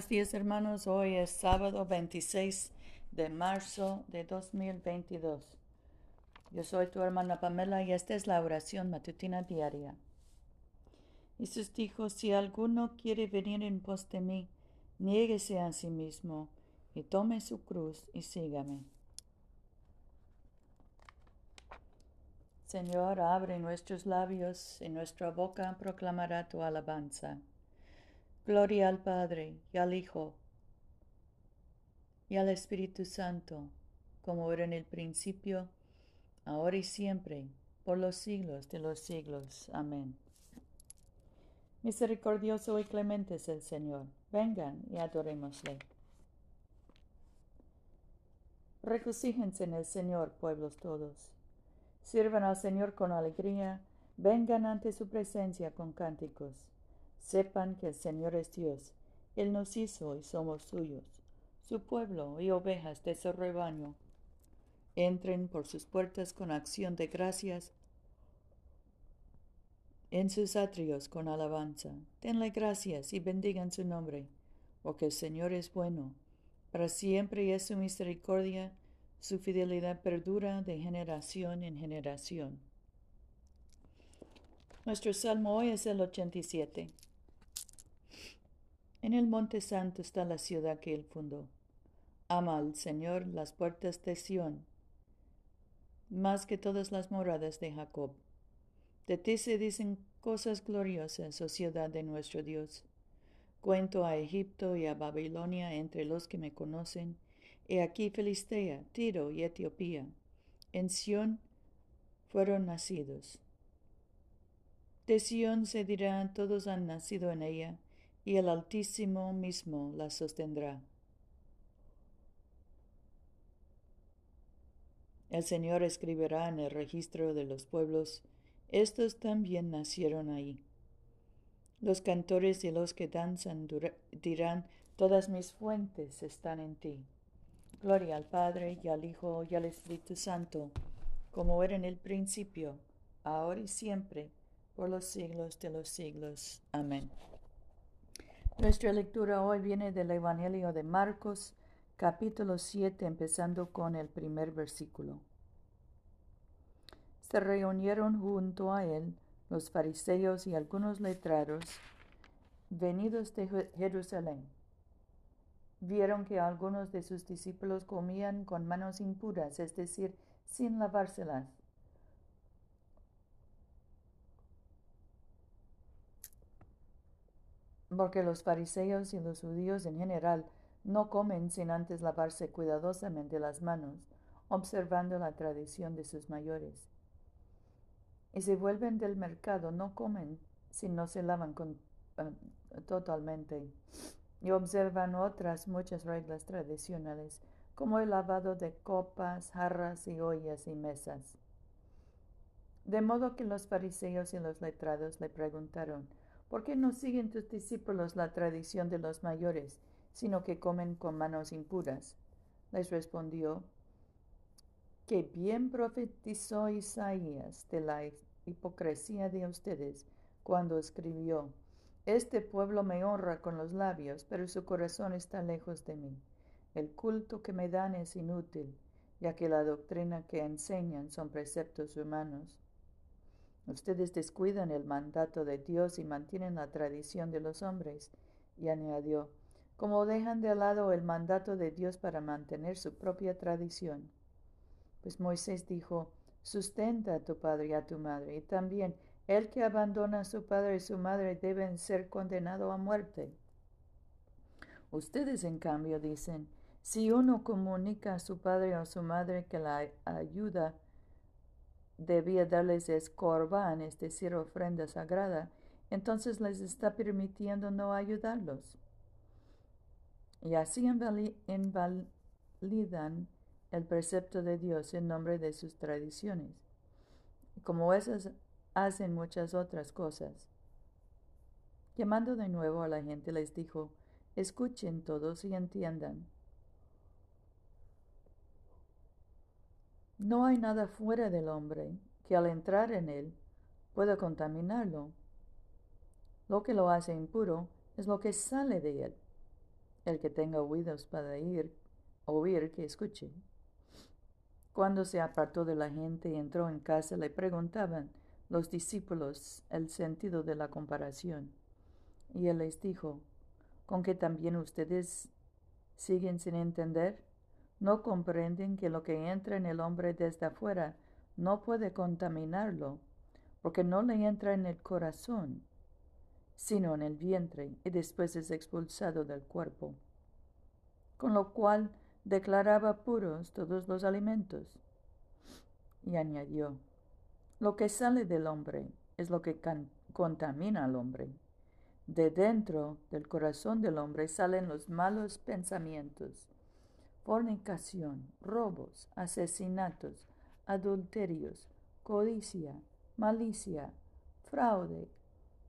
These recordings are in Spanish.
Buenos días hermanos, hoy es sábado 26 de marzo de 2022. Yo soy tu hermana Pamela y esta es la oración matutina diaria. Jesús dijo, si alguno quiere venir en pos de mí, niéguese a sí mismo y tome su cruz y sígame. Señor, abre nuestros labios y nuestra boca proclamará tu alabanza. Gloria al Padre y al Hijo y al Espíritu Santo, como era en el principio, ahora y siempre, por los siglos de los siglos. Amén. Misericordioso y clemente es el Señor. Vengan y adorémosle. Regocíjense en el Señor, pueblos todos. Sirvan al Señor con alegría, vengan ante su presencia con cánticos. Sepan que el Señor es Dios. Él nos hizo y somos suyos, su pueblo y ovejas de su rebaño. Entren por sus puertas con acción de gracias, en sus atrios con alabanza. Denle gracias y bendigan su nombre, porque el Señor es bueno. Para siempre es su misericordia, su fidelidad perdura de generación en generación. Nuestro salmo hoy es el 87. En el monte santo está la ciudad que él fundó. Ama al Señor las puertas de Sión, más que todas las moradas de Jacob. De ti se dicen cosas gloriosas, oh ciudad de nuestro Dios. Cuento a Egipto y a Babilonia entre los que me conocen. He aquí Filistea, Tiro y Etiopía. En Sión fueron nacidos. De Sión se dirá, todos han nacido en ella y el Altísimo mismo la sostendrá. El Señor escribirá en el registro de los pueblos, estos también nacieron ahí. Los cantores y los que danzan dirán, todas mis fuentes están en ti. Gloria al Padre y al Hijo y al Espíritu Santo, como era en el principio, ahora y siempre, por los siglos de los siglos. Amén. Nuestra lectura hoy viene del Evangelio de Marcos, capítulo 7, empezando con el primer versículo. Se reunieron junto a él los fariseos y algunos letrados venidos de Jerusalén. Vieron que algunos de sus discípulos comían con manos impuras, es decir, sin lavárselas. Porque los fariseos y los judíos en general no comen sin antes lavarse cuidadosamente las manos, observando la tradición de sus mayores. Y si vuelven del mercado, no comen si no se lavan eh, totalmente. Y observan otras muchas reglas tradicionales, como el lavado de copas, jarras y ollas y mesas. De modo que los fariseos y los letrados le preguntaron, ¿Por qué no siguen tus discípulos la tradición de los mayores, sino que comen con manos impuras? Les respondió, que bien profetizó Isaías de la hipocresía de ustedes cuando escribió, Este pueblo me honra con los labios, pero su corazón está lejos de mí. El culto que me dan es inútil, ya que la doctrina que enseñan son preceptos humanos. Ustedes descuidan el mandato de Dios y mantienen la tradición de los hombres. Y añadió, como dejan de lado el mandato de Dios para mantener su propia tradición. Pues Moisés dijo, sustenta a tu padre y a tu madre, y también el que abandona a su padre y su madre deben ser condenado a muerte. Ustedes, en cambio, dicen, si uno comunica a su padre o su madre que la ayuda debía darles escorbán, es decir, ofrenda sagrada, entonces les está permitiendo no ayudarlos. Y así invalidan el precepto de Dios en nombre de sus tradiciones, como esas hacen muchas otras cosas. Llamando de nuevo a la gente les dijo, escuchen todos y entiendan. No hay nada fuera del hombre que al entrar en él pueda contaminarlo. Lo que lo hace impuro es lo que sale de él. El que tenga oídos para ir, oír, que escuche. Cuando se apartó de la gente y entró en casa, le preguntaban los discípulos el sentido de la comparación. Y él les dijo, ¿con que también ustedes siguen sin entender? ¿No comprenden que lo que entra en el hombre desde afuera no puede contaminarlo, porque no le entra en el corazón, sino en el vientre, y después es expulsado del cuerpo? Con lo cual declaraba puros todos los alimentos. Y añadió, lo que sale del hombre es lo que contamina al hombre. De dentro del corazón del hombre salen los malos pensamientos, fornicación, robos, asesinatos, adulterios, codicia, malicia, fraude,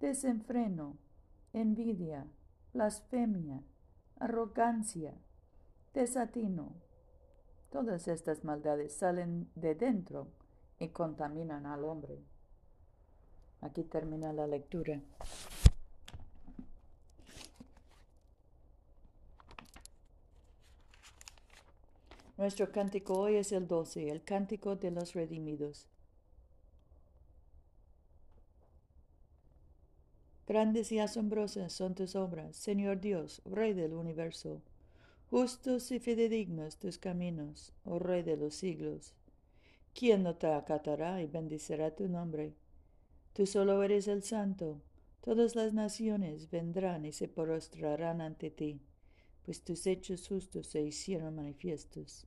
desenfreno, envidia, blasfemia, arrogancia, desatino. Todas estas maldades salen de dentro y contaminan al hombre. Aquí termina la lectura. Nuestro cántico hoy es el 12, el cántico de los redimidos. Grandes y asombrosas son tus obras, Señor Dios, Rey del universo. Justos y fidedignos tus caminos, oh Rey de los siglos. ¿Quién no te acatará y bendicerá tu nombre? Tú solo eres el santo. Todas las naciones vendrán y se prostrarán ante ti, pues tus hechos justos se hicieron manifiestos.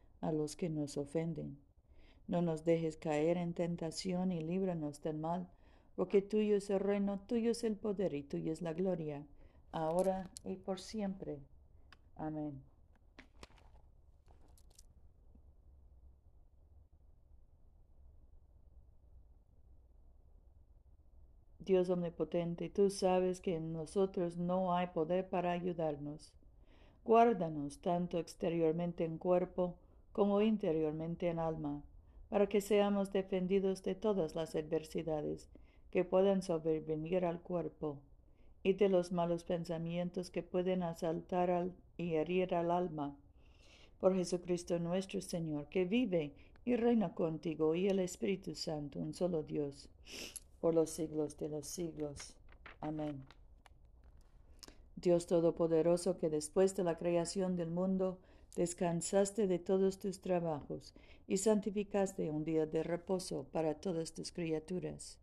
a los que nos ofenden. No nos dejes caer en tentación y líbranos del mal, porque tuyo es el reino, tuyo es el poder y tuya es la gloria, ahora y por siempre. Amén. Dios omnipotente, tú sabes que en nosotros no hay poder para ayudarnos. Guárdanos tanto exteriormente en cuerpo como interiormente en alma, para que seamos defendidos de todas las adversidades que puedan sobrevenir al cuerpo y de los malos pensamientos que pueden asaltar al, y herir al alma. Por Jesucristo nuestro Señor, que vive y reina contigo y el Espíritu Santo, un solo Dios por los siglos de los siglos. Amén. Dios Todopoderoso, que después de la creación del mundo descansaste de todos tus trabajos y santificaste un día de reposo para todas tus criaturas.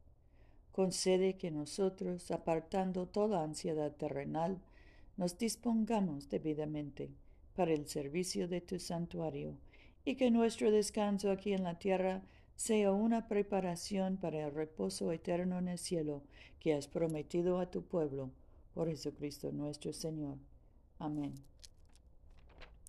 Concede que nosotros, apartando toda ansiedad terrenal, nos dispongamos debidamente para el servicio de tu santuario, y que nuestro descanso aquí en la tierra sea una preparación para el reposo eterno en el cielo que has prometido a tu pueblo, por Jesucristo nuestro Señor. Amén.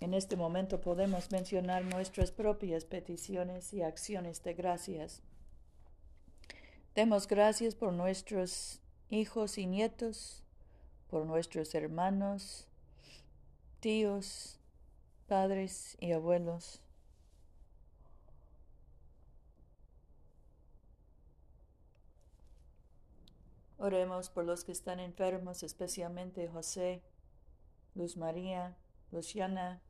En este momento podemos mencionar nuestras propias peticiones y acciones de gracias. Demos gracias por nuestros hijos y nietos, por nuestros hermanos, tíos, padres y abuelos Oremos por los que están enfermos, especialmente José, Luz María, Luciana,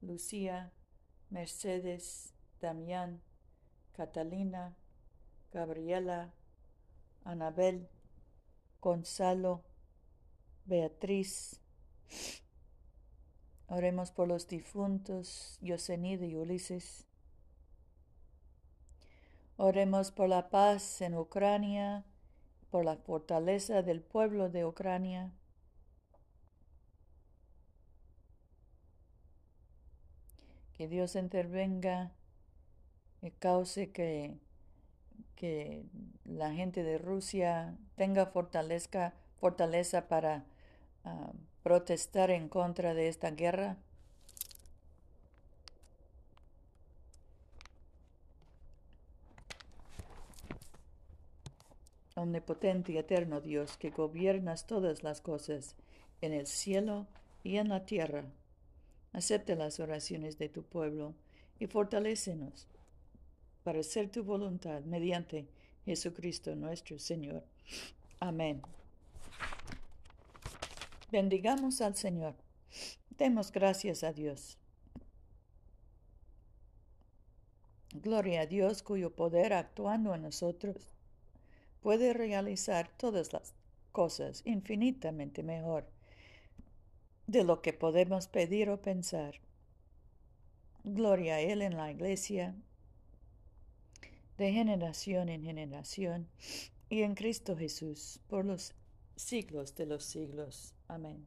Lucía, Mercedes, Damián, Catalina, Gabriela, Anabel, Gonzalo, Beatriz. Oremos por los difuntos Yosemite y Ulises. Oremos por la paz en Ucrania, por la fortaleza del pueblo de Ucrania. Dios intervenga y cause que, que la gente de Rusia tenga fortaleza, fortaleza para ah, protestar en contra de esta guerra? Omnipotente y eterno Dios, que gobiernas todas las cosas en el cielo y en la tierra, acepta las oraciones de tu pueblo y fortalécenos para hacer tu voluntad mediante Jesucristo nuestro Señor. Amén. Bendigamos al Señor. Demos gracias a Dios. Gloria a Dios cuyo poder actuando en nosotros puede realizar todas las cosas infinitamente mejor de lo que podemos pedir o pensar. Gloria a Él en la iglesia, de generación en generación, y en Cristo Jesús, por los siglos de los siglos. Amén.